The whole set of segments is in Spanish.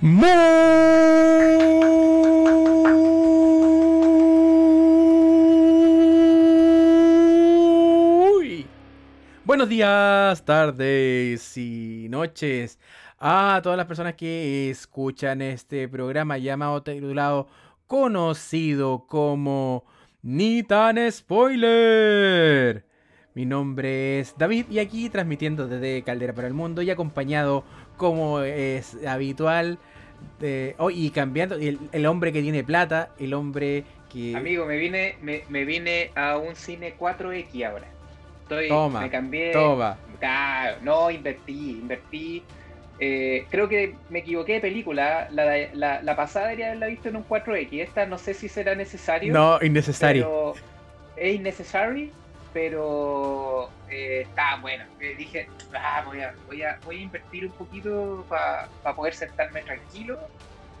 Muy buenos días, tardes y noches a todas las personas que escuchan este programa llamado titulado conocido como Ni tan spoiler. Mi nombre es David y aquí transmitiendo desde Caldera para el Mundo y acompañado como es habitual de, oh, y cambiando el, el hombre que tiene plata, el hombre que... Amigo, me vine, me, me vine a un cine 4X ahora. Estoy, Toma, me cambié. toma. No, invertí, invertí. Eh, creo que me equivoqué de película. La, la, la pasada debería haberla visto en un 4X. Esta no sé si será necesario. No, innecesario. Pero es innecesario, pero eh, está bueno. Eh, dije, ah, voy, a, voy, a, voy a invertir un poquito para poder sentarme tranquilo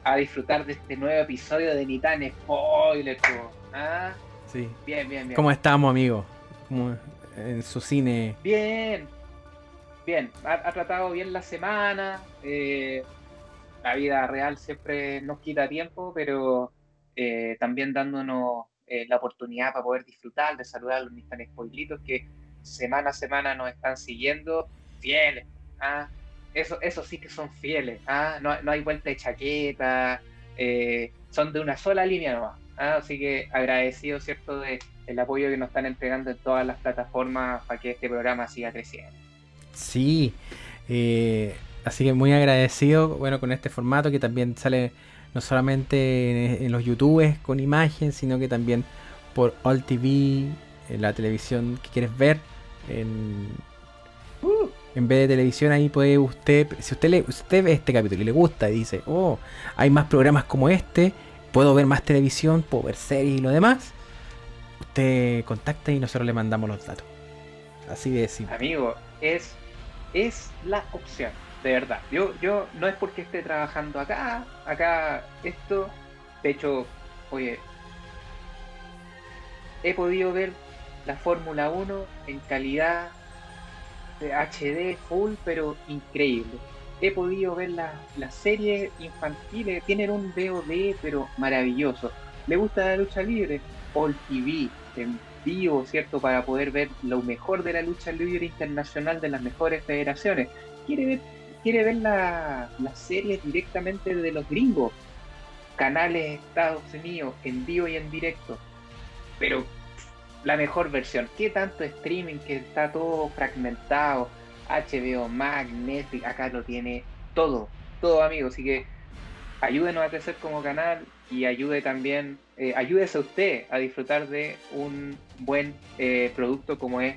a disfrutar de este nuevo episodio de Ni tan spoiler. po. ¿Ah? Sí. Bien, bien, bien. ¿Cómo estamos, amigo? ¿Cómo en su cine? Bien, bien. Ha, ha tratado bien la semana. eh, la vida real siempre nos quita tiempo, pero eh, también dándonos eh, la oportunidad para poder disfrutar, de saludar a los tan spoilitos que semana a semana nos están siguiendo fieles. ¿ah? Eso, eso sí que son fieles. ¿ah? No, no hay vuelta de chaqueta. eh, son de una sola línea nomás. ¿ah? Así que agradecido, ¿cierto?, de el apoyo que nos están entregando en todas las plataformas para que este programa siga creciendo. Sí. eh, así que muy agradecido, bueno, con este formato que también sale no solamente en, en los YouTubes con imagen, sino que también por All TV, en la televisión que quieres ver. En, en vez de televisión ahí puede usted, si usted, le, usted ve este capítulo y le gusta y dice, oh, hay más programas como este, puedo ver más televisión, puedo series y lo demás, usted contacta y nosotros le mandamos los datos. Así de simple. amigo, es, es la opción, de verdad. Yo, yo no es porque esté trabajando acá, acá esto, de hecho, oye, he podido ver la Fórmula 1 en calidad de HD full, pero increíble. He podido ver las las series infantiles, tienen un VOD, pero maravilloso. ¿Le gusta la lucha libre? All TV, en vivo, ¿cierto? Para poder ver lo mejor de la lucha libre internacional de las mejores federaciones. ¿Quiere ver, quiere ver la- las series directamente de los gringos? Canales Estados Unidos, en vivo y en directo. Pero la mejor versión. ¿Qué tanto streaming que está todo fragmentado? HBO Netflix, acá lo tiene todo, todo amigo. Así que ayúdenos a crecer como canal y ayude también, eh, ayúdese a usted a disfrutar de un buen eh, producto como es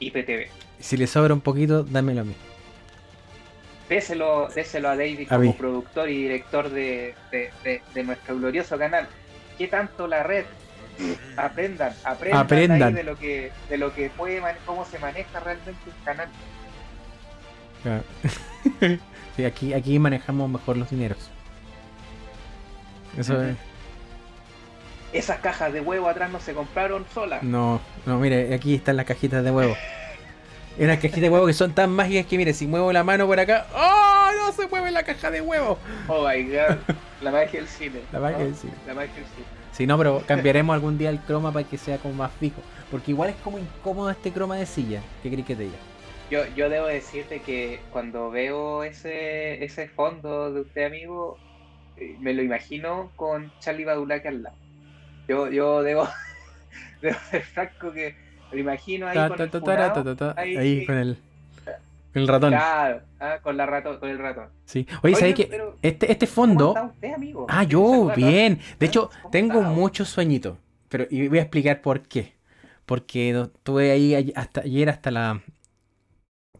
IPTV. Si le sobra un poquito, dámelo a mí. Déselo, déselo a David A como mí. productor y director de, de- de- de nuestro glorioso canal. ¿Qué tanto la red? Aprendan, aprendan, Aprendan. ahí de lo que, de lo que puede, cómo se maneja realmente un canal. Ah. Sí, aquí, aquí manejamos mejor los dineros. Eso es. Esas cajas de huevo atrás no se compraron solas. No, no, mire, aquí están las cajitas de huevo. Hay unas cajitas de huevo que son tan mágicas que, mire, si muevo la mano por acá, ¡oh! No se mueve la caja de huevo. Oh my god, la magia del cine. La magia ¿no? del cine. La magia del cine. Si no, pero cambiaremos algún día el croma para que sea como más fijo. Porque igual es como incómodo este croma de silla. ¿Qué crees que te diga? Yo, yo debo decirte que cuando veo ese, ese fondo de usted, amigo, eh, me lo imagino con Charlie Badulaque al lado. Yo, yo debo, debo ser franco que me imagino ahí Ta, con ta, el ta, funado, ahí- Ahí con el, con el ratón. Claro, ah, con, la rato, con el ratón. Sí. Oye, ¿sabes Oiga, qué? Este, este ¿cómo fondo. está usted, amigo? Ah, ¿Quiere yo, bien. De hecho, ¿Cómo tengo muchos sueñitos. Pero y voy a explicar por qué. Porque estuve ahí hasta ayer hasta la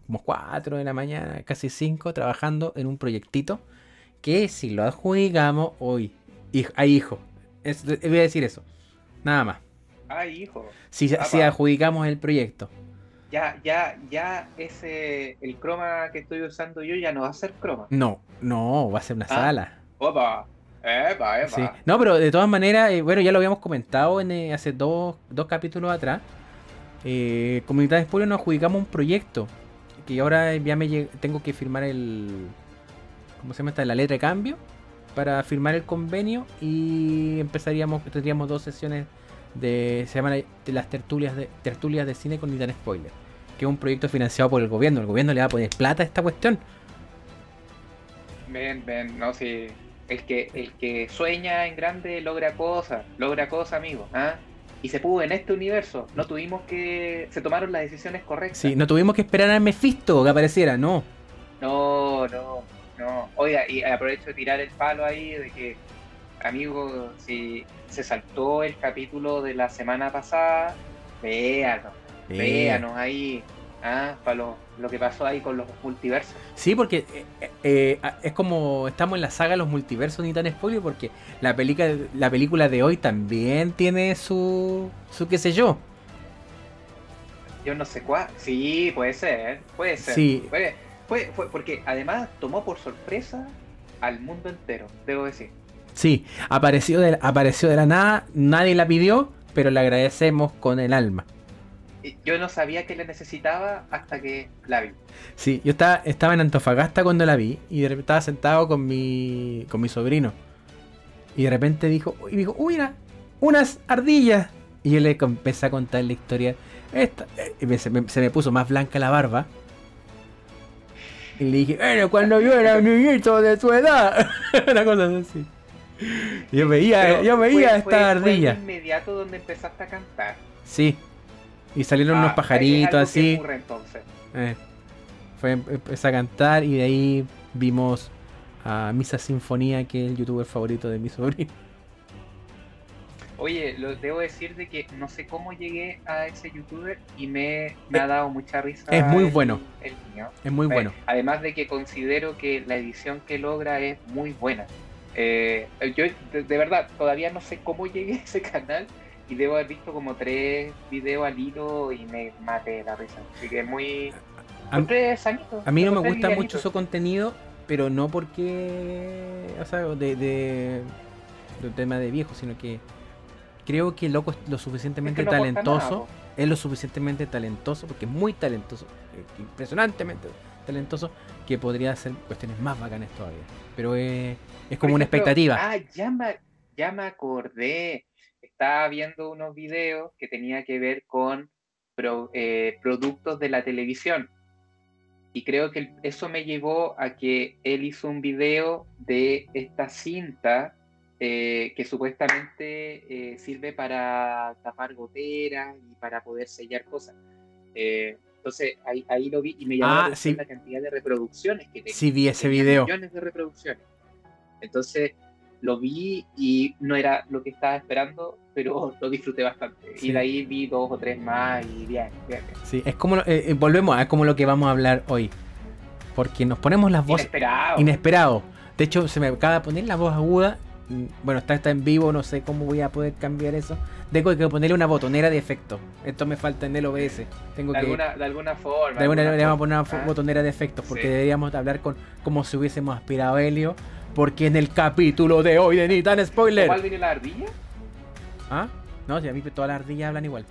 como 4 de la mañana, casi 5, trabajando en un proyectito que si lo adjudicamos hoy, hijo, hay hijo. Es- voy a decir eso. Nada más. Ay, hijo. Si, adjudicamos el proyecto. Ya, ya, ya ese, el croma que estoy usando yo ya no va a ser croma. No, no, va a ser una Ah. sala. Opa, epa, epa. Sí. No, pero de todas maneras, eh, bueno, ya lo habíamos comentado en, eh, hace dos, dos capítulos atrás. Eh, Comunidad de Spoiler nos adjudicamos un proyecto. Que ahora ya me tengo que firmar el. ¿cómo se llama esta? La letra de cambio para firmar el convenio y empezaríamos, tendríamos dos sesiones de, se llaman de las tertulias de, tertulias de cine con Nitan Spoiler, que es un proyecto financiado por el gobierno. El gobierno le va a poner plata a esta cuestión. Ven, ven, no, si el que, el que sueña en grande logra cosas, logra cosas, amigo. ¿ah? Y se pudo en este universo. No tuvimos que. Se tomaron las decisiones correctas. Sí, no tuvimos que esperar a Mephisto que apareciera, no. No, no, no. Oiga, y aprovecho de tirar el palo ahí de que, amigo, si se saltó el capítulo de la semana pasada, véanos, véanos ahí. ¿ah? Para lo, lo que pasó ahí con los multiversos. Sí, porque eh, eh, es como estamos en la saga de los multiversos ni tan spoiler porque la película la película de hoy también tiene su su qué sé yo. Yo no sé cuál. Sí, puede ser, puede ser. Sí. fue, fue, porque además tomó por sorpresa al mundo entero, debo decir. Sí, apareció de, apareció de la nada, nadie la pidió, pero le agradecemos con el alma yo no sabía que la necesitaba hasta que la vi. Sí, yo estaba, estaba en Antofagasta cuando la vi y de repente estaba sentado con mi, con mi sobrino. Y de repente dijo, y dijo, uy, unas ardillas. Y yo le empecé a contar la historia. Esta, y se, me, puso más blanca la barba. Y le dije, bueno, cuando yo era niñito de su edad. Una cosa así. Yo veía, yo veía esta ardilla. Fue inmediato donde empezaste a cantar. Sí, y salieron unos ah, pajaritos así. Eh, fue, empecé a cantar y de ahí vimos a Misa Sinfonía, que es el youtuber favorito de mi sobrino. Oye, lo, debo decir de que no sé cómo llegué a ese youtuber y me, me ha dado mucha risa. Es muy bueno. Es muy bueno. además de que considero que la edición que logra es muy buena. Eh, yo de, verdad todavía no sé cómo llegué a ese canal, y debo haber visto como tres videos al hilo y me maté la risa. Así que es muy... A, a mí no me gusta mucho su contenido, pero no porque... O sea, de, de, tema de viejo, sino que creo que el loco es lo suficientemente talentoso. es lo suficientemente talentoso, porque es muy talentoso, eh, impresionantemente talentoso, que podría hacer cuestiones más bacanas todavía. Pero es, es como una expectativa. Ah, ya me, ya me acordé estaba viendo unos videos que tenía que ver con eh, productos de la televisión. Y creo que eso me llevó a que él hizo un video de esta cinta eh, que supuestamente eh, sirve para tapar goteras y para poder sellar cosas. Entonces ahí, ahí, lo vi y me llamó ah, la, cantidad de reproducciones que tenía. Sí, vi ese video. Millones de reproducciones. Entonces lo vi y no era lo que estaba esperando, pero lo disfruté bastante. Y de ahí vi dos o tres más y bien, bien. Sí, es como, eh, eh, volvemos a como lo que vamos a hablar hoy. Porque nos ponemos las voces... Inesperado. Inesperado. De hecho, se me acaba de poner la voz aguda. Bueno, está, está en vivo, no sé cómo voy a poder cambiar eso. Tengo que ponerle una botonera de efecto. Esto me falta en el OBS. Tengo de, que, alguna, de alguna forma. De alguna manera vamos a poner una ah. botonera de efectos. Porque deberíamos hablar con como si hubiésemos aspirado a Helio porque en el capítulo de hoy de Nitan Spoiler. ¿Cuál viene la ardilla? ¿Ah? No, si a mí todas las ardillas hablan igual.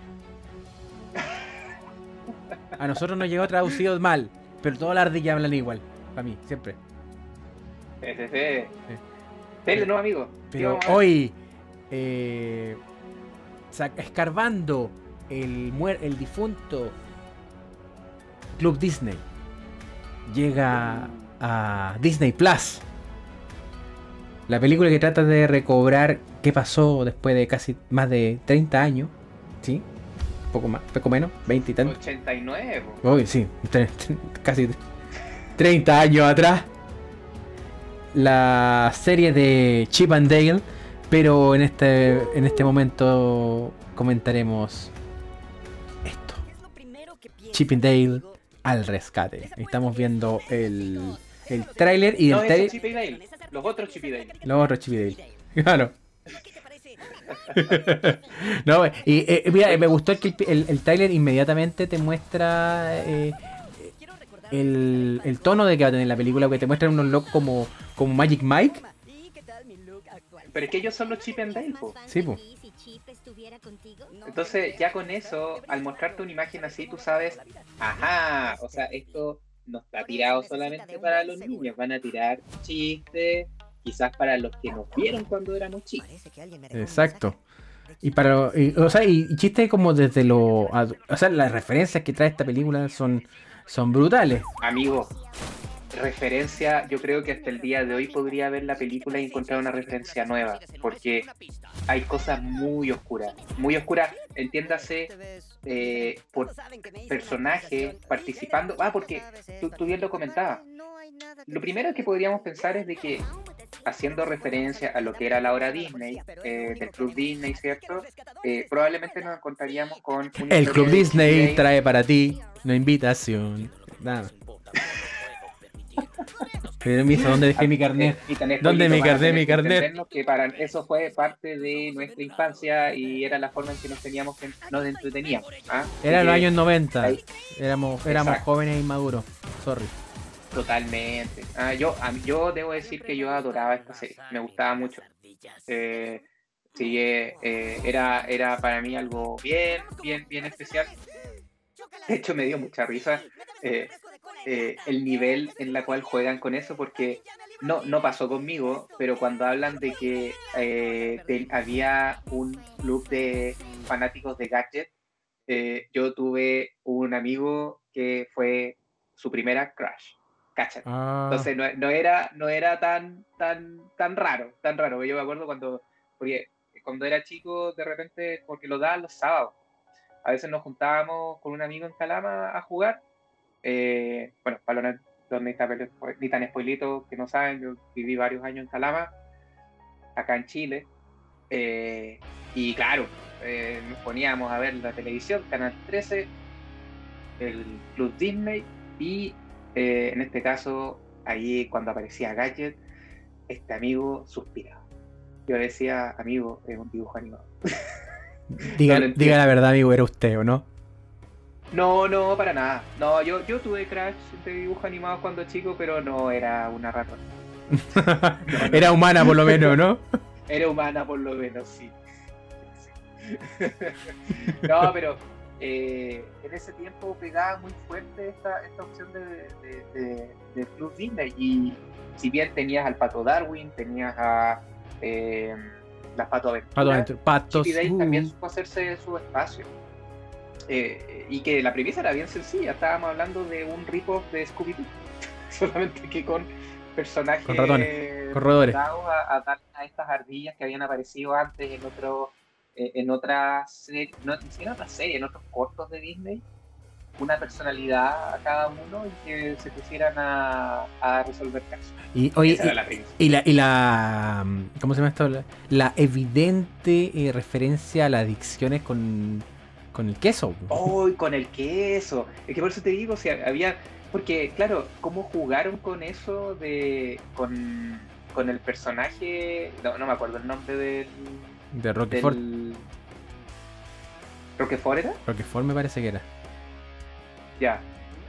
A nosotros nos llegó traducido mal, pero todas las ardillas hablan igual. Para mí, siempre. Sí, sí, sí. No, amigo. Pero hoy, eh, escarbando el, el difunto Club Disney, llega a Disney Plus. La película que trata de recobrar qué pasó después de casi más de 30 años. ¿Sí? Poco más, poco menos, 20 y tanto. 89. Uy, sí, casi 30 años atrás. La serie de Chip and Dale. Pero en este, en este momento comentaremos esto. Chip and Dale al rescate. Estamos viendo el, el tráiler y el trailer. Los otros Chip Dale. Los otros Chip Dale. Claro. no, y eh, mira, me gustó que el, el, trailer inmediatamente te muestra eh, el, el, tono de que va a tener la película, que te muestra unos locos como, como Magic Mike. Pero es que ellos son los Chip and Dale, po. Sí, po. Entonces, ya con eso, al mostrarte una imagen así, tú sabes, ajá, o sea, esto no está tirado solamente para los niños, van a tirar chistes, quizás para los que nos vieron cuando éramos chicos. Exacto. Y para o sea, y, chistes como desde lo o sea, las referencias que trae esta película son son brutales. Amigo, referencia, yo creo que hasta el día de hoy podría ver la película y encontrar una referencia nueva, porque hay cosas muy oscuras, muy oscuras, entiéndase, eh, por personaje participando, ah, porque tú, bien lo comentabas, lo primero que podríamos pensar es de que haciendo referencia a lo que era la hora Disney, eh, del Club Disney, ¿cierto? Eh, probablemente nos encontraríamos con... El Club Disney, trae para ti una invitación. Nada. Permiso, ¿dónde dejé mi carnet? ¿Dónde mi carnet, mi carnet? Que para eso fue parte de nuestra infancia y era la forma en que nos teníamos que nos entreteníamos. ¿ah? Era los años 90. Éramos, éramos jóvenes e inmaduros. Sorry. Totalmente. Ah, yo, yo debo decir que yo adoraba esta serie. Me gustaba mucho. Eh, eh, eh, era, era para mí algo bien, bien, bien especial. De hecho, me dio mucha risa eh, el nivel en la cual juegan con eso, porque no, no pasó conmigo, pero cuando hablan de que había un club de fanáticos de gadget, yo tuve un amigo que fue su primera crush. ¿Cachan? Ah. Entonces no, era, no era tan, tan, tan raro, tan raro. Yo me acuerdo cuando, porque cuando era chico, de repente, porque lo daban los sábados a veces nos juntábamos con un amigo en Calama a jugar. Eh, bueno, para los ni tan spoilitos que no saben, yo viví varios años en Calama, acá en Chile. Eh, y claro, eh, nos poníamos a ver la televisión, Canal 13, el Club Disney y en este caso, ahí cuando aparecía Gadget, este amigo suspiraba. Yo decía, amigo, es un dibujo animado. Diga, diga la verdad, amigo, ¿era usted o no? No, no, para nada. No, yo, yo tuve Crash de dibujo animado cuando chico, pero no era una ratón. era humana por lo menos, ¿no? Era humana por lo menos, sí. no, pero eh, en ese tiempo pegaba muy fuerte esta, esta opción de, de, Club Disney. Y si bien tenías al Pato Darwin, tenías a... Eh, las Pato Aventuras. Pato también supo hacerse su espacio. Eh, y que la premisa era bien sencilla. Estábamos hablando de un rico de Scooby-Doo. Solamente que con personajes con ratones, corredores. A, a, a, estas ardillas que habían aparecido antes en otro en otras no, en otras series, en otros cortos de Disney una personalidad a cada uno y que se pusieran a, resolver casos. Y, oye, y, la, y, la, ¿cómo se llama esto? La, evidente eh, referencia a las adicciones con, con el queso. ¡Uy, con el queso! Es que por eso te digo, si había, porque claro, cómo jugaron con eso de, con, con el personaje, no, no me acuerdo el nombre del... De Roquefort. ¿Roquefort era? Roquefort me parece que era. Ya.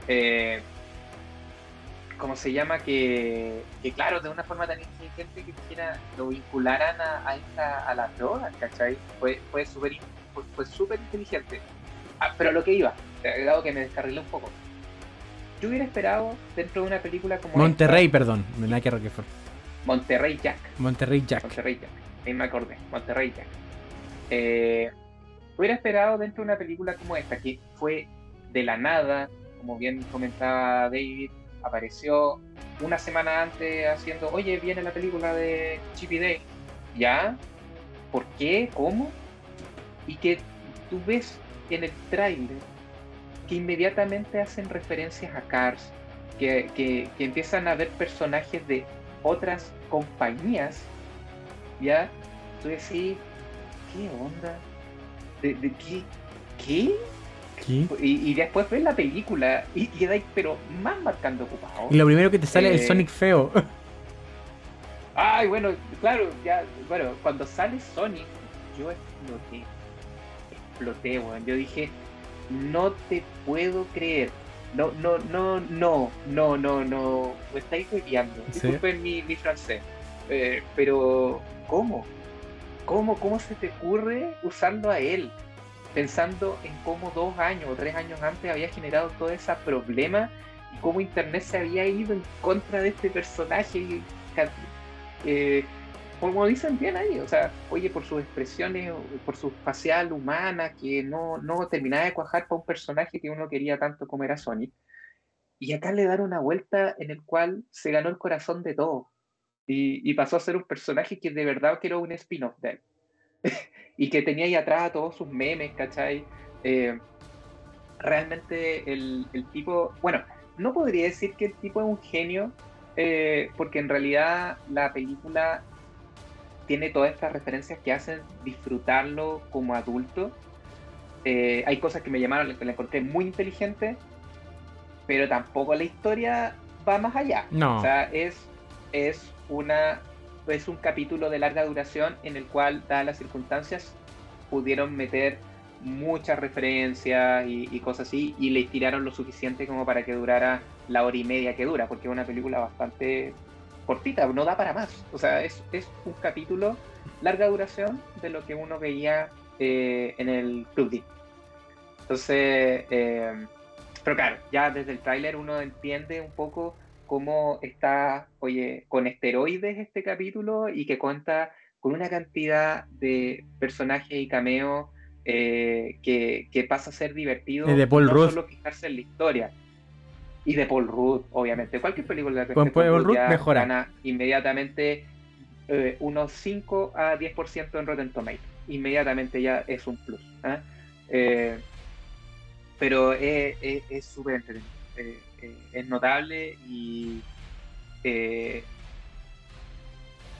Eh, ¿Cómo se llama? Que, claro, de una forma tan inteligente que quisiera lo vincularan a, esta, a las drogas, ¿cachai? Fue, fue súper fue, súper inteligente. Ah, pero lo que iba, dado que me descarrilé un poco. Yo hubiera esperado dentro de una película como. Monterrey, perdón, no hay que Roquefort. Monterrey Jack. Monterrey Jack. Monterrey Jack. Ahí me acordé. Monterrey Jack. Eh, hubiera esperado dentro de una película como esta, que fue de la nada, como bien comentaba David, apareció una semana antes haciendo, oye, viene la película de Chippy Day. ¿Ya? ¿Por qué? ¿Cómo? Y que tú ves en el tráiler que inmediatamente hacen referencias a Cars, que, que, empiezan a ver personajes de otras compañías, ¿ya? Tú decís, ¿qué onda? ¿De, de qué? ¿Qué? Y, después ves la película y quedáis, pero más marcando ocupado. Y lo primero que te sale es eh, Sonic feo. Ay, bueno, claro, ya, bueno, cuando sale Sonic, yo exploté. Exploté, weón. Yo dije, no te puedo creer. No, no, no, no, no, no, no. Me estáis hueveando. Disculpen mi, mi francés. Eh, pero, ¿cómo? ¿Cómo? ¿Cómo se te ocurre usando a él? pensando en cómo dos años o tres años antes había generado todo ese problema cómo Internet se había ido en contra de este personaje. Eh, como dicen bien ahí, o sea, oye, por sus expresiones, por su facial humana, que no, no terminaba de cuajar para un personaje que uno quería tanto como era Sonic. Y acá le dan una vuelta en el cual se ganó el corazón de todos. Y, pasó a ser un personaje que de verdad que era un spin-off de él. y que tenía ahí atrás todos sus memes, ¿cachai? Eh, realmente el, el, tipo, bueno, no podría decir que el tipo es un genio, eh, porque en realidad la película tiene todas estas referencias que hacen disfrutarlo como adulto. Eh, hay cosas que me llamaron, que la encontré muy inteligente, pero tampoco la historia va más allá. No. O sea, es, es, una, es un capítulo de larga duración en el cual, dadas las circunstancias, pudieron meter muchas referencias y, cosas así, y le tiraron lo suficiente como para que durara la hora y media que dura, porque es una película bastante cortita, no da para más. O sea, es, un capítulo larga duración de lo que uno veía eh, en el Club D. Entonces, eh, pero claro, ya desde el tráiler uno entiende un poco cómo está, oye, con esteroides este capítulo y que cuenta con una cantidad de personajes y cameos eh, que, pasa a ser divertido. de Paul no solo fijarse en la historia, y de Paul Rudd, obviamente. Cualquier película de Paul, Paul Rudd mejora. gana inmediatamente eh, unos 5 a 10% en Rotten Tomatoes. Inmediatamente ya es un plus. ¿ah? Eh, pero es súper entretenido. Eh, es notable y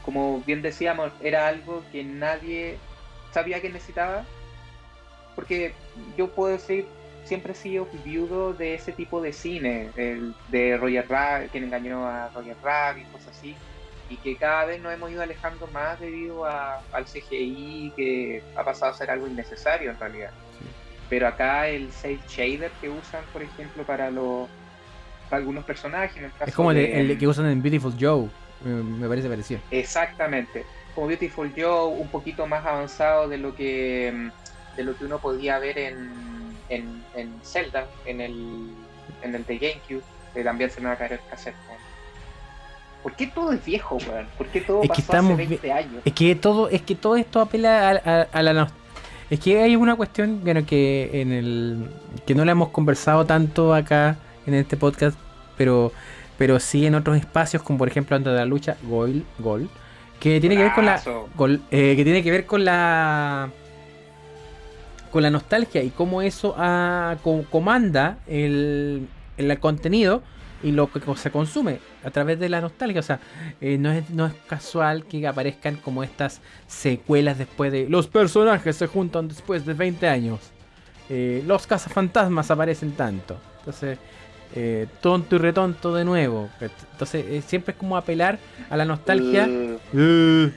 como bien decíamos, era algo que nadie sabía que necesitaba. Porque yo puedo decir, siempre he sido viudo de ese tipo de cine, el de Roger Rabbit, quien engañó a Roger Rabbit y cosas así, y que cada vez nos hemos ido alejando más debido al CGI que ha pasado a ser algo innecesario en realidad. Pero acá el safe shader que usan, por ejemplo, para los algunos personajes, es como el, que usan en Beautiful Joe, me parece parecido. Exactamente, como Beautiful Joe, un poquito más avanzado de lo que de lo que uno podía ver en en, en Zelda, en el, en el de GameCube, que también se me va a caer el cassette. ¿Por qué todo es viejo, weón? ¿Por qué todo es pasó que hace 20 años? Es que todo, es que todo esto apela a, la Es que hay una cuestión bueno, que en el que no la hemos conversado tanto acá en este podcast, pero pero sí en otros espacios, como por ejemplo antes de la lucha, Gol, Gol, que tiene que ver con la gol, eh, que tiene que ver con la con la nostalgia y cómo eso ah, comanda el, contenido y lo que se consume a través de la nostalgia. O sea, eh, no, es, no es casual que aparezcan como estas secuelas después de... Los personajes se juntan después de 20 años. Eh, los cazafantasmas aparecen tanto. Entonces, eh, tonto y retonto de nuevo. Entonces, siempre es como apelar a la nostalgia. Uh.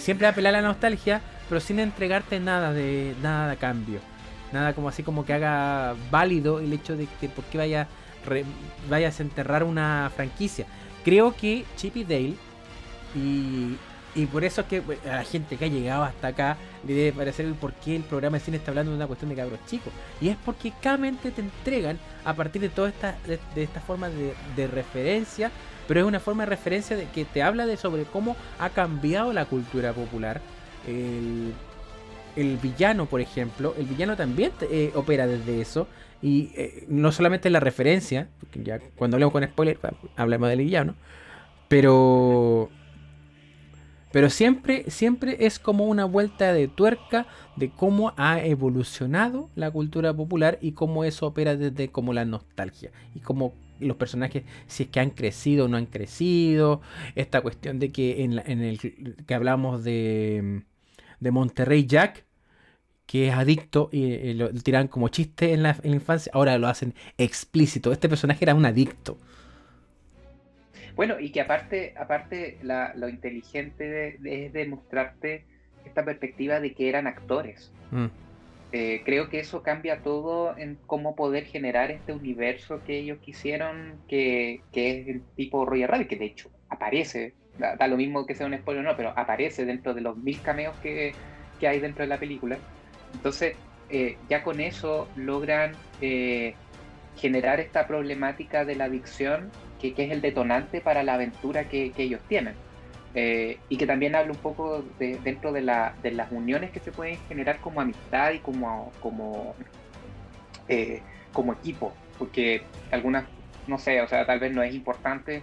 siempre apelar a la nostalgia pero sin entregarte nada de nada de cambio. Nada como así como que haga válido el hecho de que por qué vaya vayas a enterrar una franquicia. Creo que Chip y Dale y, y por eso es que a la gente que ha llegado hasta acá le debe parecer el por qué el programa de cine está hablando de una cuestión de cabros chicos. Y es porque cada mente te entregan a partir de toda esta, de, esta forma de, de, referencia, pero es una forma de referencia de que te habla de sobre cómo ha cambiado la cultura popular el, villano, por ejemplo, el villano también eh, opera desde eso. Y eh, no solamente la referencia, porque ya cuando hablemos con spoiler, hablemos del villano. Pero. Pero siempre, siempre es como una vuelta de tuerca de cómo ha evolucionado la cultura popular y cómo eso opera desde como la nostalgia. Y cómo los personajes, si es que han crecido o no han crecido. Esta cuestión de que en, en el que hablamos de de Monterrey Jack, que es adicto y, lo tiran como chiste en la, infancia, ahora lo hacen explícito. Este personaje era un adicto. Bueno, y que aparte, aparte lo inteligente es de, mostrarte esta perspectiva de que eran actores. Mm. Eh, creo que eso cambia todo en cómo poder generar este universo que ellos quisieron, que, es el tipo Roger Rabbit, que de hecho aparece da, lo mismo que sea un spoiler o no, pero aparece dentro de los mil cameos que, hay dentro de la película. Entonces, eh, ya con eso logran eh, generar esta problemática de la adicción que, es el detonante para la aventura que, ellos tienen. Eh, y que también habla un poco de, dentro de, la, de, las uniones que se pueden generar como amistad y como, como, eh, como equipo, porque algunas, no sé, o sea, tal vez no es importante,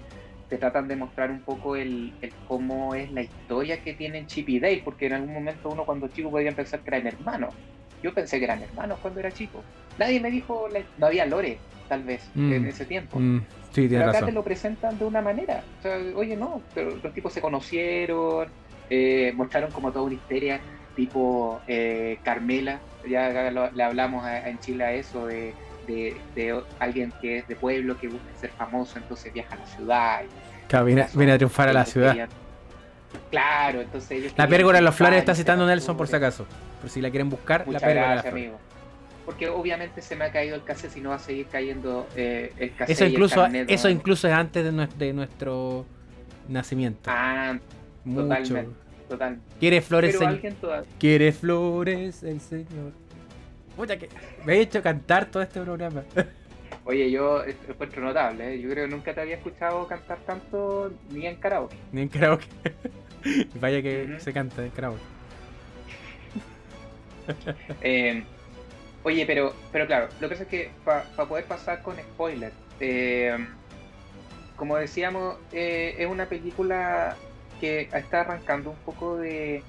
te tratan de mostrar un poco el, el, cómo es la historia que tienen Chip y Dale, porque en algún momento uno cuando chico podía pensar que eran hermanos. Yo pensé que eran hermanos cuando era chico. Nadie me dijo, no había lore, tal vez, mm. en ese tiempo. Mm. Sí, pero acá te lo presentan de una manera. O sea, oye, no, pero los tipos se conocieron, eh, mostraron como toda una histeria, tipo eh, Carmela, ya le hablamos en Chile a eso, de, de, alguien que es de pueblo, que busca ser famoso, entonces viaja a la ciudad. claro, viene, a triunfar a la ciudad. claro, entonces ellos La pérgola de los flores está citando Nelson por si acaso. Por si la quieren buscar, la pérgola de los flores porque obviamente se me ha caído el cassette y no va a seguir cayendo eh, el cassette. Eso incluso, eso incluso es antes de nuestro, nacimiento. Ah, Mucho. totalmente. Total. Quiere flores, señor. Quiere flores el señor. Pucha que me he hecho cantar todo este programa. Oye, yo encuentro notable, ¿eh? yo creo que nunca te había escuchado cantar tanto ni en karaoke. Ni en karaoke. Vaya que se canta en karaoke. eh, Oye, pero, pero claro, lo que pasa es que para poder pasar con spoilers, eh, como decíamos, eh, es una película que está arrancando un poco de,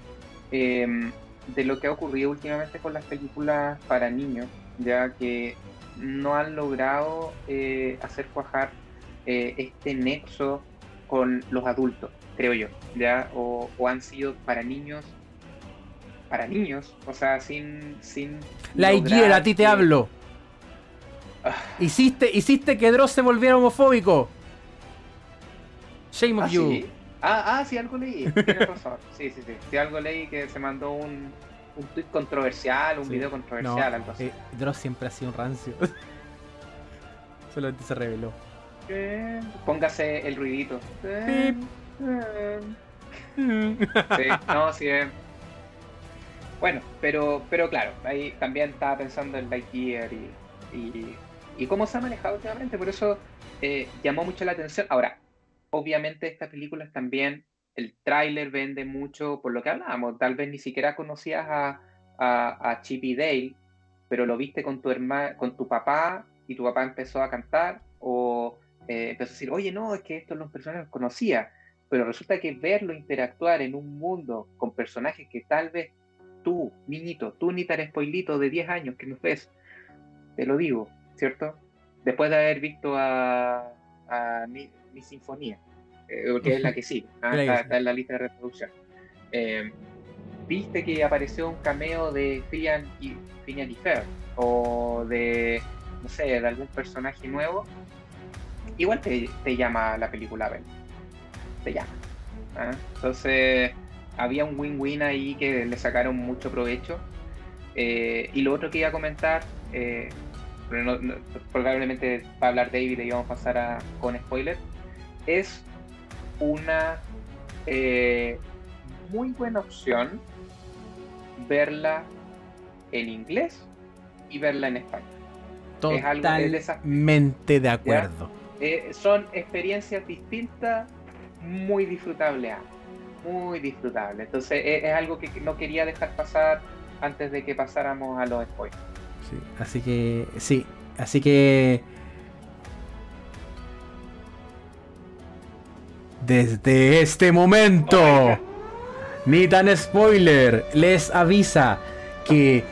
em, de lo que ha ocurrido últimamente con las películas para niños, ya que no han logrado eh, hacer cuajar este nexo con los adultos, creo yo, ya o, o han sido para niños para niños, o sea, sin... sin Lightyear, a ti te hablo. Ah. Hiciste, hiciste que Dross se volviera homofóbico. Shame of ¿Ah, you. Ah, ah, sí, algo leí. Tienes razón. Sí, sí, sí. Sí, algo leí que se mandó un, un tweet controversial, un video controversial, algo así. Eh, Dross siempre ha sido un rancio. Solamente se reveló. Póngase el ruidito. Sí, no, sí, eh. Bueno, pero, pero claro, ahí también estaba pensando en Lightyear y, y, cómo se ha manejado últimamente, por eso eh, llamó mucho la atención. Ahora, obviamente estas películas también, el tráiler vende mucho por lo que hablábamos, tal vez ni siquiera conocías a, a, a Dale, pero lo viste con tu, hermano, con tu papá y tu papá empezó a cantar o eh, empezó a decir, oye, no, es que estos los personajes los conocía, pero resulta que verlo interactuar en un mundo con personajes que tal vez tú, niñito, tú ni tan spoilito de 10 años que nos ves, te lo digo, ¿cierto? Después de haber visto a, mi, sinfonía, eh, que es la que sí, ¿ah? está, en la lista de reproducción. Eh, viste que apareció un cameo de Finian y, Finian y Fer, o de, no sé, de algún personaje nuevo, igual te, llama la película a Te llama. ¿ah? Entonces, había un win-win ahí que le sacaron mucho provecho. Eh, y lo otro que iba a comentar, eh, probablemente va a hablar David y vamos a pasar a, con spoiler, es una eh, muy buena opción verla en inglés y verla en español. Totalmente de acuerdo. son experiencias distintas, muy disfrutables muy disfrutable. Entonces es, algo que no quería dejar pasar antes de que pasáramos a los spoilers. Sí, así que sí, así que desde este momento, oh ni tan spoiler, les avisa que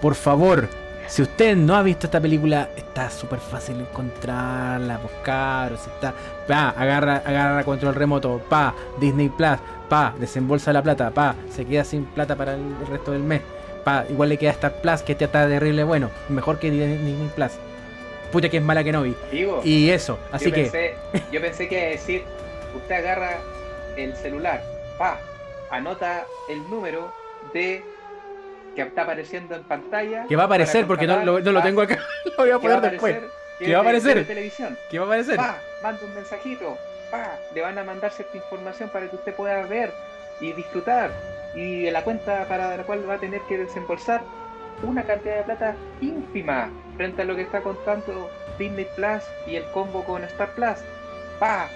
por favor si usted no ha visto esta película, está súper fácil encontrarla, buscar, o si está, pa, agarra, agarra control remoto, pa, Disney Plus, pa, desembolsa la plata, pa, se queda sin plata para el, resto del mes, pa, igual le queda Star Plus, que este está terrible bueno, mejor que Disney Plus. Puta que es mala que no vi. y eso, así que. yo pensé que decir, usted agarra el celular, pa, anota el número de que está apareciendo en pantalla. Que va a aparecer porque no, lo, tengo acá. lo voy a poner después. Que va a aparecer. En televisión. Que va a aparecer. Pa, manda un mensajito. Pa, le van a mandar cierta información para que usted pueda ver y disfrutar. Y la cuenta para la cual va a tener que desembolsar una cantidad de plata ínfima frente a lo que está contando Disney Plus y el combo con Star Plus. Va,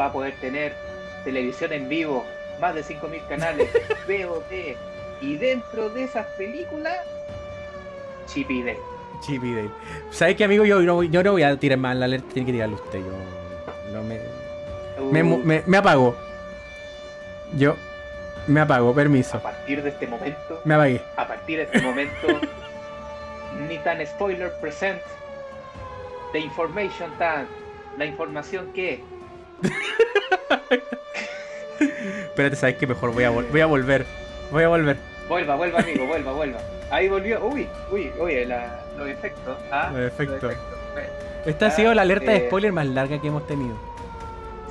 va a poder tener televisión en vivo, más de 5.000 canales, VOD, y dentro de esas películas, Chip y Dale. Chip y Dale. ¿Sabes qué, amigo? Yo no, yo no voy a tirar más la alerta, tiene que tirarlo usted. Yo no me, me, me, me apago. Yo me apago, permiso. a partir de este momento, Me apagué. a partir de este momento, ni tan spoiler present, the information tan, la información que, Espérate, ¿sabes qué? Mejor voy a, voy a volver. Voy a volver. vuelva, vuelva amigo, vuelva, vuelva. Ahí volvió, uy, uy, uy, la- los efectos, ¿ah? Los efectos. Bueno, Esta ha sido la alerta de eh. spoiler más larga que hemos tenido.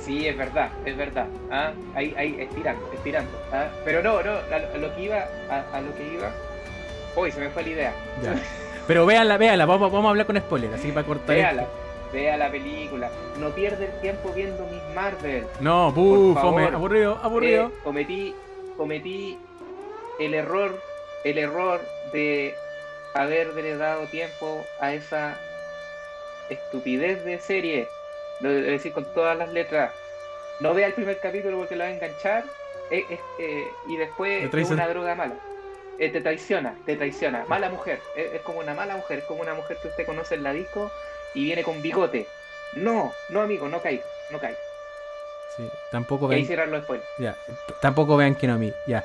Sí, es verdad, es verdad. ¿ah? Ahí, ahí, estirando, estirando. ¿ah? Pero no, no, a, a lo que iba, a, a lo que iba. Uy, se me fue la idea. Ya. Pero véanla, véanla, vamos, vamos a hablar con spoiler, así para cortar Véala, esto. vea la película. No pierde el tiempo viendo Miss Marvel. No, favor. aburrido, aburrido. Eh, cometí, cometí el error, el error de haberle dado tiempo a esa estupidez de serie. Lo de decir con todas las letras. No vea el primer capítulo porque lo va a enganchar eh, eh, eh, y después es una droga mala. Eh, te traiciona, te traiciona. Mala mujer. Es, como una mala mujer. Es como una mujer que usted conoce en la disco y viene con bigote. No, no amigo, no caiga, no caiga. Sí, tampoco Y ahí vean, cierran los spoilers. ya, tampoco vean que no a mí. Ya,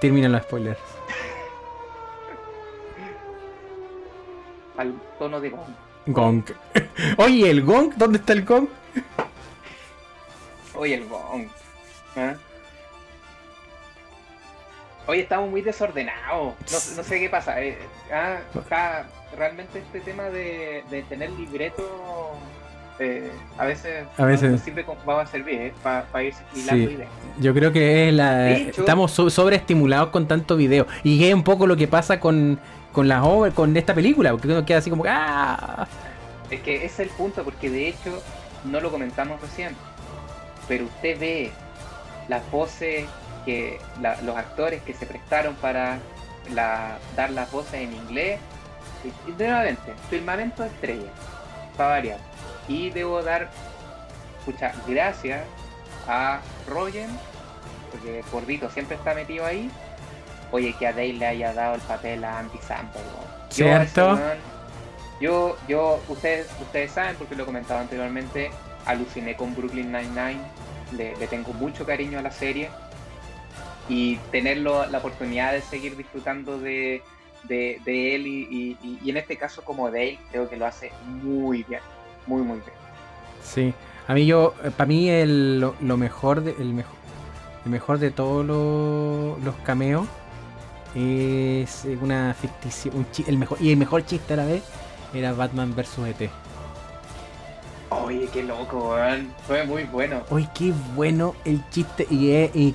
terminan los spoilers. Al tono de gong. Gong. Oye, ¿el gong? ¿Dónde está el gong? Oye, el gong. ¿ah? Oye, estamos muy desordenados. No, sé qué pasa. eh, ah, realmente este tema de, de tener libreto. Eh, a veces, A veces. no siempre con- va a servir para ir hilando Sí. ideas. Yo creo que es la. Hecho- estamos so- sobreestimulados con tanto video. Y es un poco lo que pasa con, con las obras, con esta película, porque uno queda así como. ¡Ah! Es que ese es el punto, porque de hecho no lo comentamos recién, pero usted ve las voces que la- los actores que se prestaron para la- dar las voces en inglés, y, y nuevamente, firmamento estrella, para variar. Y debo dar, escucha, gracias a Rogen, porque Gordito siempre está metido ahí. Oye, que a Dale le haya dado el papel a Andy Samberg. ¿Cierto? yo, yo, ustedes, ustedes saben, porque lo he comentado anteriormente, aluciné con Brooklyn Nine-Nine, le, le tengo mucho cariño a la serie y tenerlo, la oportunidad de seguir disfrutando de, de, de él y- y en este caso como Dale, creo que lo hace muy bien, muy muy bien. Sí. A mí yo. Para mí el, lo, lo mejor de. El mejor, el mejor de todos los, los cameos. Es una ficticia. Un el mejor, y el mejor chiste a la vez. Era Batman vs ET. Oye, qué loco, weón. fue muy bueno. Uy, qué bueno el chiste. Y, es- y,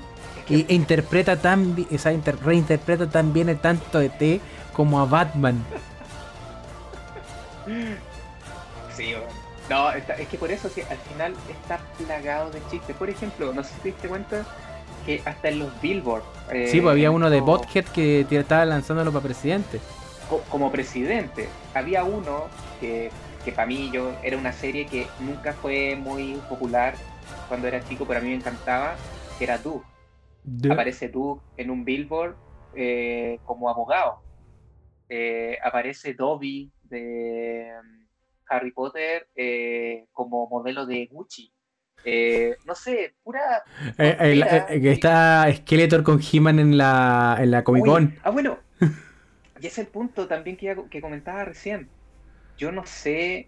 y- interpreta tan bien. O sea, inter- reinterpreta tan bien tanto ET como a Batman. Sí. No, es que por eso sí, al final está plagado de chistes. Por ejemplo, no sé si te diste cuenta que hasta en los Billboard. eh, Sí, pues había uno de Bothead que estaba lanzándolo para presidente. co- como presidente. Había uno que, que para mí yo era una serie que nunca fue muy popular cuando era chico, pero a mí me encantaba, que era. De- Aparece Doug en un billboard eh, como abogado. Eh, aparece Dobby de Harry Potter eh, como modelo de Gucci. Eh, no sé, pura... Eh, está Skeletor con He-Man en la, en la Comic Con. Ah, bueno. Y es el punto también que, que comentaba recién. Yo no sé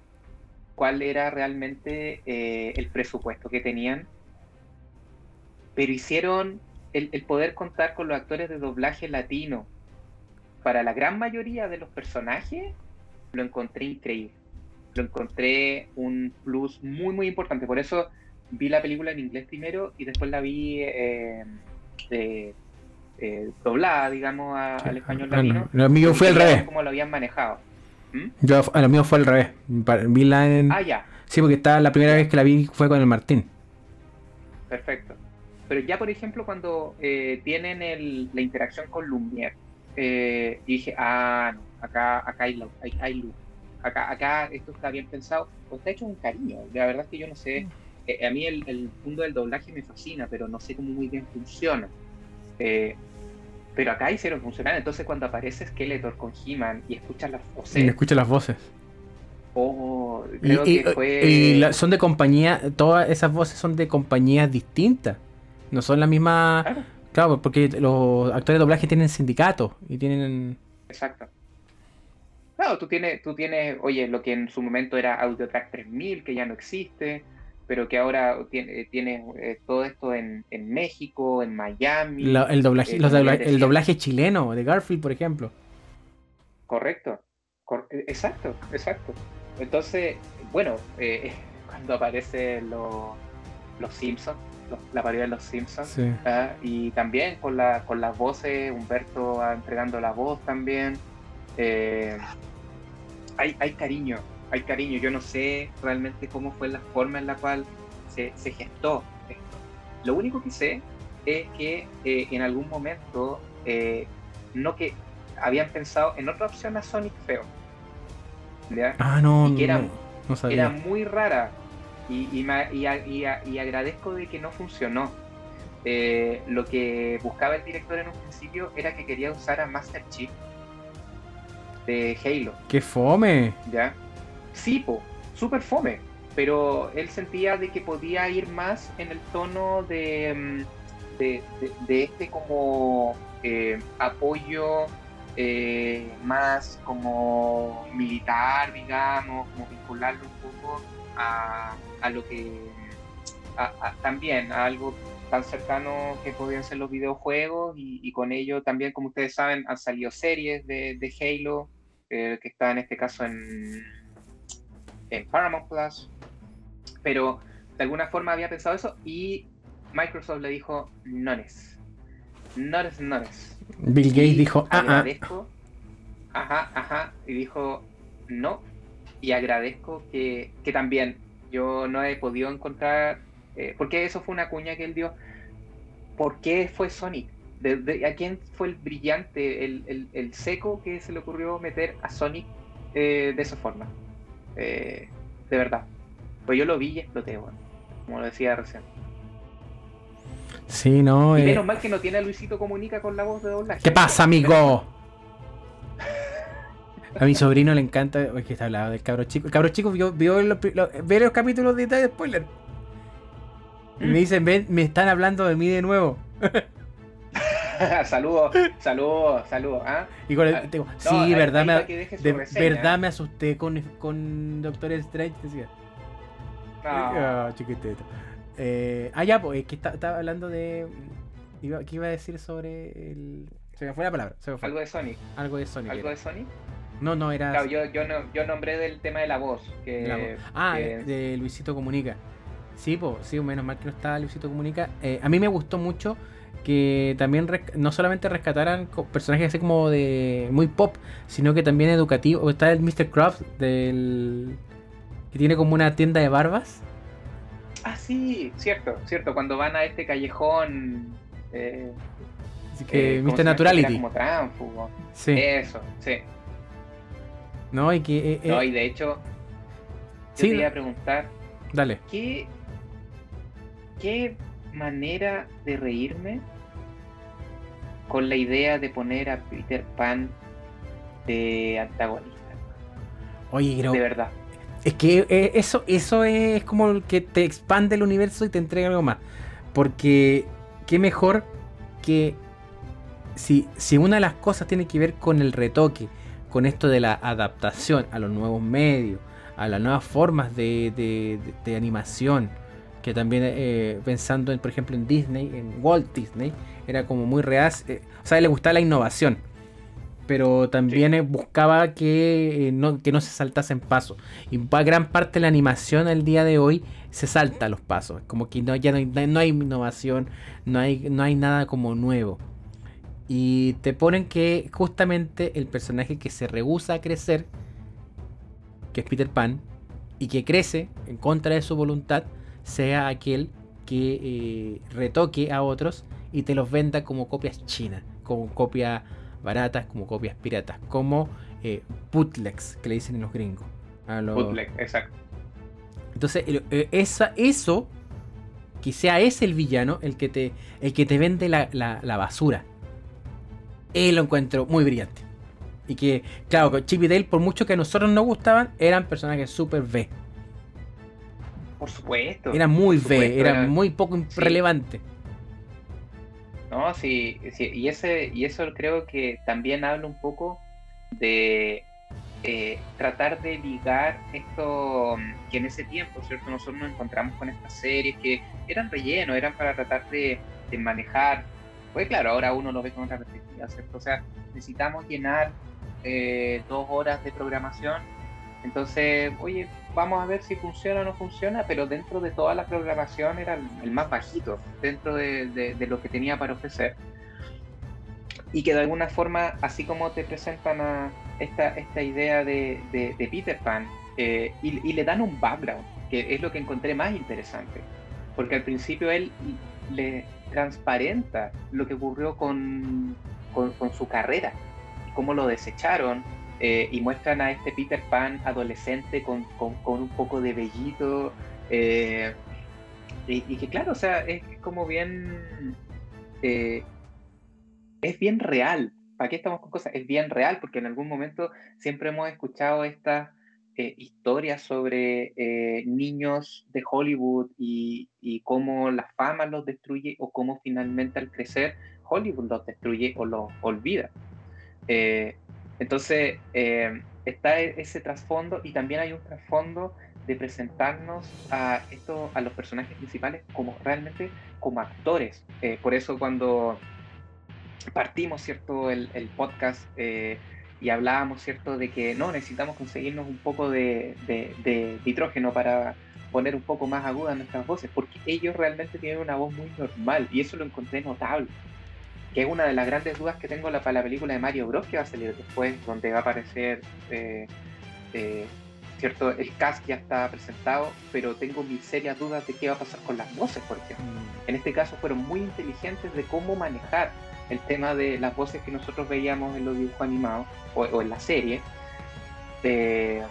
cuál era realmente el presupuesto que tenían, pero hicieron el, el poder contar con los actores de doblaje latino para la gran mayoría de los personajes, lo encontré increíble. Lo encontré un plus muy, muy importante. Por eso vi la película en inglés primero y después la vi eh, eh, eh, doblada, digamos, a- al español Ah, latino. no, Lo mío fue al revés. Como lo habían manejado. ¿Mm? Yo, a lo mío fue al revés. Vi la en- Ah, ya, Sí, porque estaba la primera vez que la vi fue con el Martín. perfecto. Pero ya, por ejemplo, cuando eh, tienen el- la interacción con Lumière, eh, dije, ah, no, acá, acá hay, hay, luz. Acá, acá esto está bien pensado, o está hecho con cariño. La verdad es que yo no sé, mm. eh, a mí el, el, mundo del doblaje me fascina, pero no sé cómo muy bien funciona. Eh, pero acá hicieron funcionar, entonces cuando aparece Skeletor con He-Man y escuchas las voces... Y escucha las voces. Oh, creo y, que fue... y son de compañía, todas esas voces son de compañías distintas. No son la misma... Claro, porque los actores de doblaje tienen sindicatos y tienen... Exacto. Claro, tú tienes, tú tienes, oye, lo que en su momento era AudioTrack 3000, que ya no existe, pero que ahora tiene, tiene eh, todo esto en, México, en Miami. el, doblaje, el doblaje chileno de Garfield, por ejemplo. Correcto. Eh, exacto, exacto. Entonces, bueno, eh, cuando aparecen los Simpsons, la parodia de los Simpsons. Y también con, la, con las voces, Humberto entregando la voz también. Eh, hay, hay cariño, hay cariño. Yo no sé realmente cómo fue la forma en la cual se, gestó esto. Lo único que sé es que eh, en algún momento eh, no que habían pensado en otra opción a Sonic feo. Ah, no, era, era muy rara y, y, agradezco de que no funcionó. Eh, lo que buscaba el director en un principio era que quería usar a Master Chief de Halo. ¡Qué fome! ¿Ya? Sí, po, super fome. Pero él sentía de que podía ir más en el tono de, mm, de, este como eh, apoyo eh, más como militar, digamos, como vincularlo un poco a, a lo que también a algo tan cercano que podían ser los videojuegos y, con ello también, como ustedes saben, han salido series de, Halo, eh, que está en este caso en, en Paramount Plus, pero de alguna forma había pensado eso y Microsoft le dijo nones, nones, nones. Bill Gates dijo, ah, ah. Ajá, ajá, y dijo no, y agradezco que, que también yo no he podido encontrar, eh, porque eso fue una cuña que él dio. ¿Por qué fue Sonic? ¿De, a quién fue el brillante, el, seco que se le ocurrió meter a Sonic eh, de esa forma? Eh, de verdad. Pues yo lo vi y exploté, bueno, como lo decía recién. Sí, no. Y menos mal que no tiene a Luisito Comunica con la voz de doblaje. ¿Qué pasa, amigo? A mi sobrino le encanta. Es que está hablando del cabro chico. El cabro chico vio, vio los, los capítulos de de spoiler. Y me dicen, ven, me están hablando de mí de nuevo. saludos, saludos, saludos. Y con el, sí, verdad, me, de verdad me asusté con, con Doctor Strange. Decía. Ah, chiquitito. Eh, ah, ya, pues, es que estaba hablando de. Iba, ¿Qué iba a decir sobre el. Se me fue la palabra. Algo de Sonic. Algo de Sonic. ¿Algo de Sonic? No, no, era. yo, yo, no, yo nombré del tema de la voz. Que, Ah, de Luisito Comunica. Sí, pues, sí, menos mal que no estaba Luisito Comunica. Eh, a mí me gustó mucho que también no solamente rescataran personajes así como de muy pop, sino que también educativo. Está el Mr. Krabs del que tiene como una tienda de barbas. Ah, sí, cierto, cierto. Cuando van a este callejón. Eh, Así que eh, Mr. Naturality. Como tránfugo. Sí. Eso, sí. No, y que. Eh, no, y de hecho. Yo te iba a preguntar. Dale. ¿Qué. ¿Qué manera de reírme con la idea de poner a Peter Pan de antagonista? Oye, creo. De verdad. Es que eh, eso, eso es como que te expande el universo y te entrega algo más. Porque qué mejor que si, si una de las cosas tiene que ver con el retoque, con esto de la adaptación a los nuevos medios, a las nuevas formas de, animación, que también eh, pensando en, por ejemplo, en Disney, en Walt Disney, era como muy real, eh, o sea, le gustaba la innovación, pero también buscaba que, eh, no, que no se saltasen pasos. Y gran parte de la animación al día de hoy se salta los pasos, como que no, ya no hay, no hay innovación, no hay, no hay nada como nuevo. Y te ponen que justamente el personaje que se rehúsa a crecer, que es Peter Pan, y que crece en contra de su voluntad, sea aquel que eh, retoque a otros y te los venda como copias chinas, como copias baratas, como copias piratas, como eh, bootlegs, que le dicen en los gringos. A los... Bootleg, exacto. Entonces, eh, esa, eso, sea ese el villano, el que te, el que te vende la, la, basura. Él lo encuentro muy brillante. Y que, claro, Chip y Dale, por mucho que a nosotros nos gustaban, eran personajes super B. Por supuesto. Era muy B, era, muy poco relevante. No, sí, sí, y ese, y eso creo que también habla un poco de eh, tratar de ligar esto que en ese tiempo, ¿cierto? Nosotros nos encontramos con estas series que eran relleno, eran para tratar de, manejar. Pues claro, ahora uno lo ve con otra perspectiva, ¿cierto? O sea, necesitamos llenar eh, dos horas de programación. Entonces, oye, vamos a ver si funciona o no funciona, pero dentro de toda la programación era el, más bajito, dentro de, lo que tenía para ofrecer. Y que de alguna forma, así como te presentan a esta, esta idea de, Peter Pan, eh, y, le dan un background, que es lo que encontré más interesante, porque al principio él le transparenta lo que ocurrió con, con, con su carrera, cómo lo desecharon, eh, y muestran a este Peter Pan adolescente con, un poco de vellito. Eh, y, que claro, o sea, es como bien... Eh, es bien real. ¿Para qué estamos con cosas? Es bien real porque en algún momento siempre hemos escuchado estas historias sobre niños de Hollywood y, y, cómo la fama los destruye o cómo finalmente al crecer Hollywood los destruye o los olvida. Entonces, eh, está e-, ese trasfondo y también hay un trasfondo de presentarnos a, esto, a los personajes principales como realmente como actores. Eh, por eso cuando partimos, ¿cierto?, el, podcast eh, y hablábamos, ¿cierto?, de que no, necesitamos conseguirnos un poco de, de, nitrógeno para poner un poco más aguda nuestras voces, porque ellos realmente tienen una voz muy normal y eso lo encontré notable que es una de las grandes dudas que tengo para la película de Mario Bros. que va a salir después, donde va a aparecer, eh, eh, ¿cierto? El cast ya está presentado, pero tengo mis serias dudas de qué va a pasar con las voces, por ejemplo. Mm. En este caso fueron muy inteligentes de cómo manejar el tema de las voces que nosotros veíamos en los dibujos animados o, en la serie. Eh,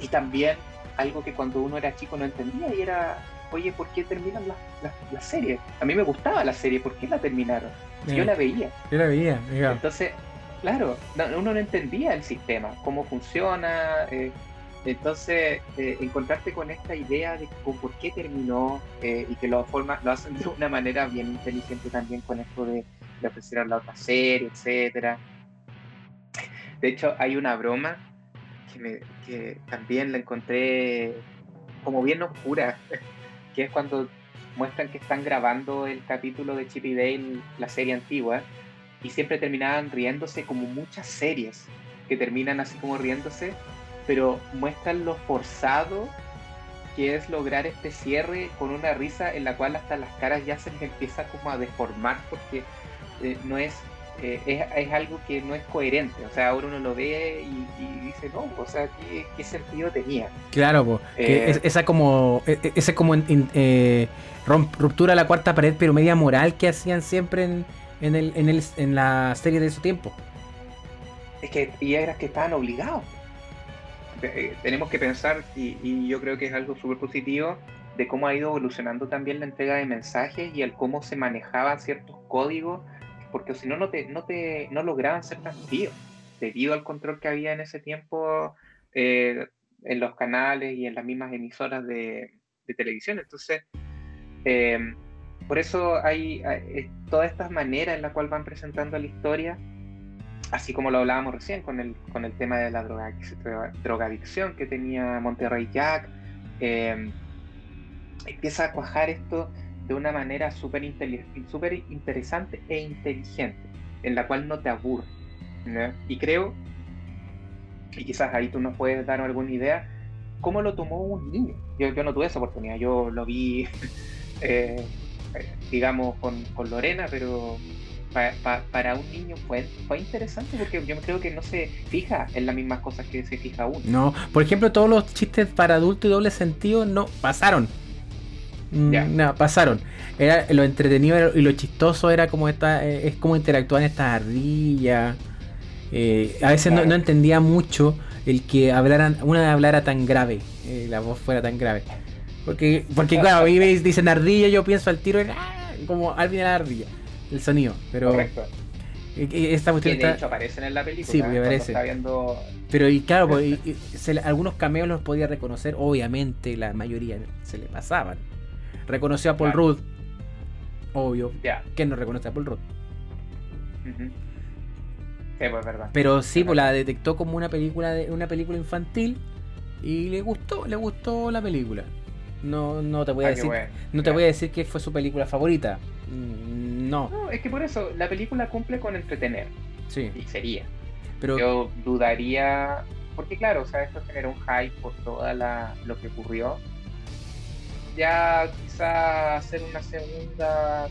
y también algo que cuando uno era chico no entendía y era, oye, ¿por qué terminan las la, series? A mí me gustaba la serie, ¿por qué la terminaron? Yo la veía. Yo la veía, Entonces, claro, uno no entendía el sistema, cómo funciona. Eh, entonces, eh, encontrarte con esta idea de por qué terminó eh, y que lo, forma, lo hacen de una manera bien inteligente también con esto de, de ofrecer a la otra serie, etcétera. De hecho, hay una broma que, me, que también la encontré como bien oscura, que es cuando muestran que están grabando el capítulo de Chip y Dale, la serie antigua, y siempre terminaban riéndose como muchas series que terminan así como riéndose, pero muestran lo forzado que es lograr este cierre con una risa en la cual hasta las caras ya se les empieza como a deformar porque eh, no es eh, es, algo que no es coherente. O sea, ahora uno lo ve y, dice, no, o sea, ¿qué, sentido tenía? Claro, pues, esa como, e, e, esa como eh, ruptura de la cuarta pared, pero media moral que hacían siempre en, en, el, en, el, en la serie de su tiempo. Es que, y era que estaban obligados. tenemos que pensar, y, y yo creo que es algo súper positivo, de cómo ha ido evolucionando también la entrega de mensajes y el cómo se manejaban ciertos códigos porque si no, no, te, no, te, no lograban ser transmitidos, debido al control que había en ese tiempo eh, en los canales y en las mismas emisoras de, televisión. Entonces, eh, por eso hay, todas estas maneras en las cuales van presentando la historia, así como lo hablábamos recién con el, con el tema de la droga, drogadicción que tenía Monterrey Jack, eh, empieza a cuajar esto de una manera súper interesante e inteligente, en la cual no te aburre. Y creo, y quizás ahí tú nos puedes dar alguna idea, cómo lo tomó un niño. Yo, yo no tuve esa oportunidad, yo lo vi, eh, digamos, con, con, Lorena, pero para un niño fue, fue interesante porque yo creo que no se fija en las mismas cosas que se fija uno. No, por ejemplo, todos los chistes para adulto y doble sentido no pasaron. Mm, no, pasaron. Era, lo entretenido y lo chistoso era como esta, eh, es como interactuar en estas ardillas. Eh, a veces no, Claro. no entendía mucho el que hablaran, una hablara tan grave, eh, la voz fuera tan grave. Porque, porque claro, ahí veis- dicen ardilla, yo pienso al tiro "Ah", como Alvin la ardilla, el sonido. Pero Correcto. Que cuestión de está. hecho aparecen en la película. Sí, me cuando parece. Está viendo. Pero y claro, pues, y- y se le- algunos cameos los podía reconocer, obviamente la mayoría se le pasaban. Reconoció a Paul Claro. Rudd, obvio. ¿Quién no reconoce a Paul Rudd? ujú. Sí, pues verdad. Pero sí, pues la detectó como una película de una película infantil y le gustó, le gustó la película. No, no te voy a Ah, decir, bueno. no te voy a decir que fue su película favorita. Mm, No, No, es que por eso, la película cumple con entretener. sí, Y sería. pero Yo dudaría. Porque claro, o sea, esto generó un hype por todo lo que ocurrió. Ya quizá hacer una segunda.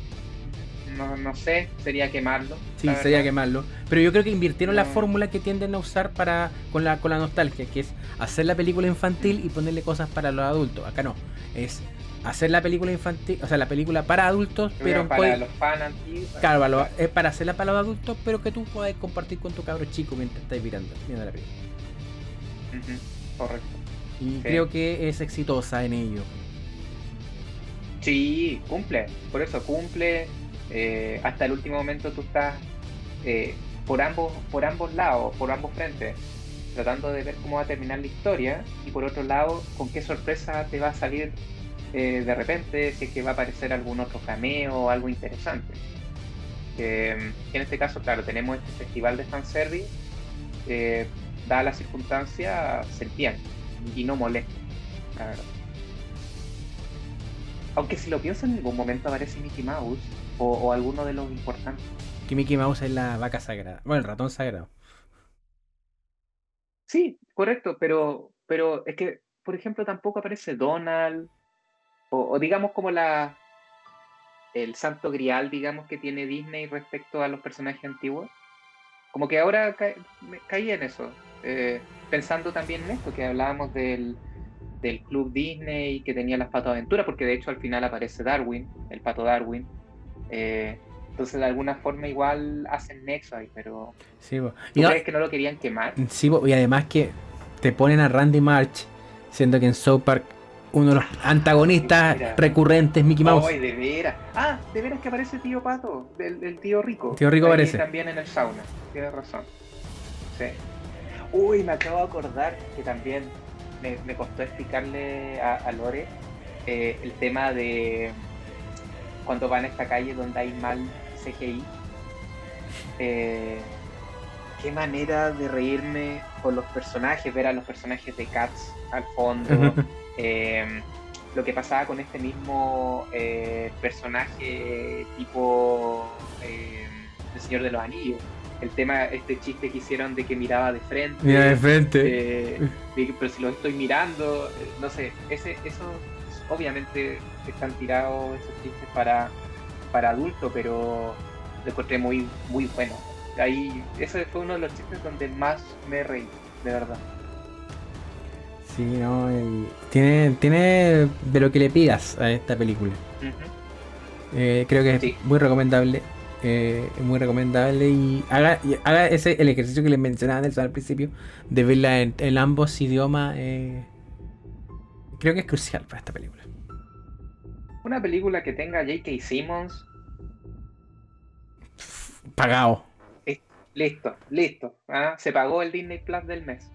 No, no sé, sería quemarlo. sí, sería quemarlo. Pero yo creo que invirtieron la fórmula que tienden a usar para con la con la nostalgia, que es hacer la película infantil y ponerle cosas para los adultos. Acá no, es hacer la película infantil, o sea, la película para adultos, pero para los antiguos. Claro, para es para hacerla para los adultos, pero que tú puedas compartir con tu cabro chico mientras estás mirando, viendo la película. Ujú, Correcto. Y creo que es exitosa en ello. Sí, cumple. Por eso cumple. eh, hasta el último momento tú estás eh, por ambos por ambos lados, por ambos frentes, tratando de ver cómo va a terminar la historia y por otro lado, con qué sorpresa te va a salir eh, de repente, si es que va a aparecer algún otro cameo o algo interesante. Que en este caso, claro, tenemos este festival de fanservice, eh, dada la circunstancia, se y no molesta. Aunque si lo pienso, en ningún momento aparece Mickey Mouse o, o alguno de los importantes. Que Mickey Mouse es la vaca sagrada. Bueno, el ratón sagrado. Sí, correcto, pero, pero es que, por ejemplo, tampoco aparece Donald, o, o digamos como la el santo grial, digamos, que tiene Disney respecto a los personajes antiguos. Como que ahora ca- caí en eso, eh, pensando también en esto, que hablábamos del, del club Disney que tenía las pato aventuras, porque de hecho al final aparece Darwin, el pato Darwin. eh, entonces de alguna forma igual hacen nexo ahí, pero Sí. ¿tú y, no- crees que no lo querían quemar? sí, y además que te ponen a Randy March, siendo que en South Park uno de los antagonistas Mira. recurrentes es Mickey Mouse. Ay, de veras. Ah, de veras que aparece tío Pato, del, del tío Rico. Tío Rico aparece. También en el sauna, tienes razón. Sí. Uy, me acabo de acordar que también me, me costó explicarle a, a Lore eh, el tema de cuando van a esta calle donde hay mal CGI. Eh, qué manera de reírme con los personajes, ver a los personajes de Cats al fondo. Eh, lo que pasaba con este mismo personaje tipo El Señor de los Anillos. El tema, este chiste que hicieron de que miraba de frente. Mira de frente. de pero si lo estoy mirando, eh, no sé, ese, eso obviamente están tirados esos chistes para, para adultos, pero lo encontré muy, muy bueno. Ahí, ese fue uno de los chistes donde más me reí, de verdad. Sí, no, y tiene, tiene de lo que le pidas a esta película. Eh, creo que es Sí. muy recomendable. Eh, es muy recomendable y haga, y haga ese el ejercicio que les mencionaba Nelson al principio de verla en, en ambos idiomas. eh, creo que es crucial para esta película. Una película que tenga J.K. Simmons, Pagado. listo, listo. ¿ah? Se pagó el Disney Plus del mes.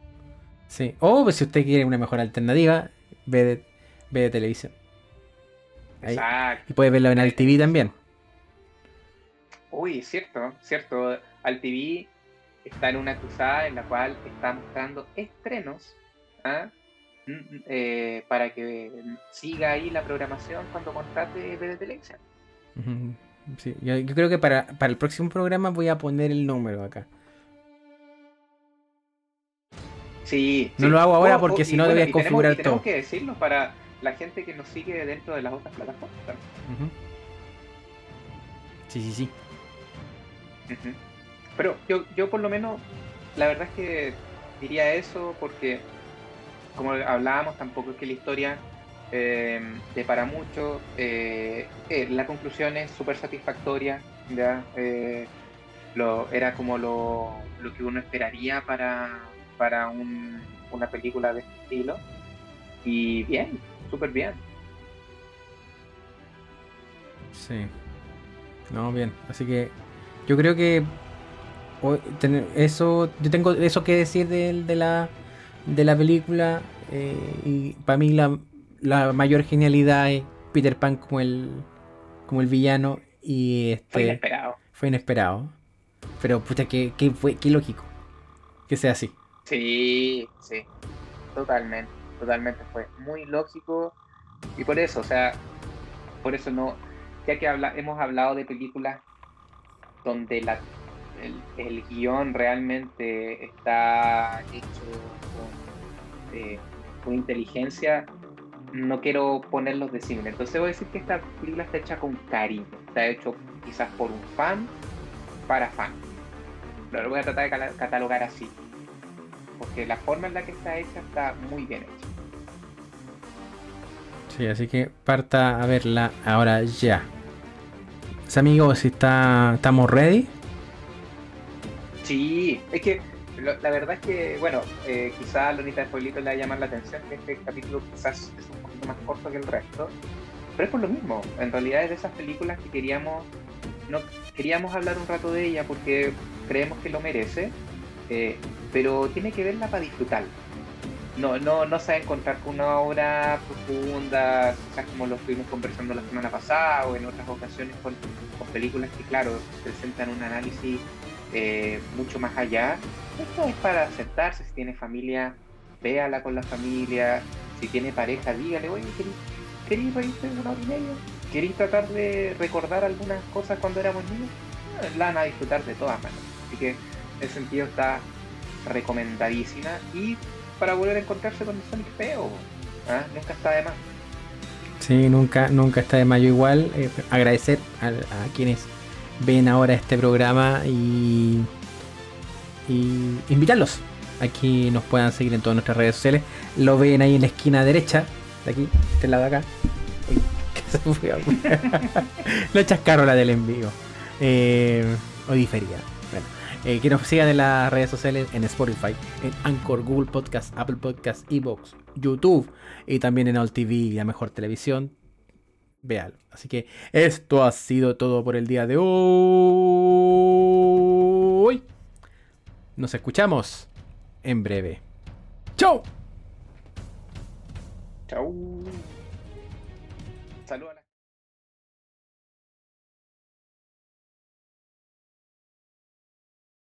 Sí. O pues, si usted quiere una mejor alternativa, ve de, ve de televisión. Ahí. Exacto. Y puede verlo en Al TV también. Uy, cierto, cierto. Al TV está en una cruzada en la cual está mostrando estrenos ¿ah? Mm, mm, eh, para que siga ahí la programación cuando contrate BD Televisión. Sí, yo, yo creo que para, para el próximo programa voy a poner el número acá. Sí, No sí. lo hago ahora Oh, porque oh, si no bueno, tenemos- configurar tenemos todo. que decirlo para la gente que nos sigue dentro de las otras plataformas. también. Ujú. Sí, sí, sí. Pero yo, yo por lo menos, la verdad es que diría eso porque, como hablábamos, tampoco es que la historia eh, te para mucho. eh, eh, la conclusión es súper satisfactoria. ¿ya? Eh, lo, era como lo, lo que uno esperaría para, para un, una película de este estilo. Y bien, súper bien. Sí. No, bien. Así que yo creo que eso yo tengo eso que decir de, de la de la película eh, y para mí la, la, mayor genialidad es Peter Pan como el como el villano y este fue inesperado. fue inesperado. Pero puta que, fue qué lógico que sea así. Sí sí. Totalmente totalmente fue muy lógico. Y por eso o sea por eso no ya que habla, hemos hablado de películas donde la el, guion realmente está hecho con, eh, inteligencia, no quiero ponerlos de cine. Entonces voy a decir que esta película está hecha con cariño, está hecho quizás por un fan para fan. Pero lo voy a tratar de catalogar así, porque la forma en la que está hecha está muy bien hecha. Sí, así que parta a verla ahora ya. Amigos, si está, estamos ready. Sí, es que la verdad es que, bueno, eh, quizás a Lonita de Pueblito le va a llamar la atención que este capítulo quizás es un poquito más corto que el resto, pero es por lo mismo. En realidad es de esas películas que queríamos, no queríamos hablar un rato de ella porque creemos que lo merece, eh, pero tiene que verla para disfrutar. No, no, no se va encontrar con una obra profunda, quizás como lo estuvimos conversando la semana pasada o en otras ocasiones con, con películas que, claro, presentan un análisis eh, mucho más allá. Esto es para sentarse, si tiene familia, véala con la familia, si tiene pareja, dígale, oye, ¿queréis reírte una hora y media? ¿Queréis tratar de recordar algunas cosas cuando éramos niños? Eh, la van a disfrutar de todas maneras. Así que en ese sentido está recomendadísima. Y para volver a encontrarse con el Sonic feo, ¿ah? nunca está de más. Sí, nunca, nunca está de más. Yo igual eh, agradecer a, quienes ven ahora este programa y, y invitarlos a que nos puedan seguir en todas nuestras redes sociales. Lo ven ahí en la esquina derecha, de aquí, de este lado de acá. la chascarola del envío. Eh, o. Eh, que nos sigan en las redes sociales en Spotify, en Anchor, Google Podcast, Apple Podcast, Evox, YouTube y también en All TV y la mejor televisión véalo. Así que esto ha sido todo por el día de hoy. Nos escuchamos en breve. Chao. Saludos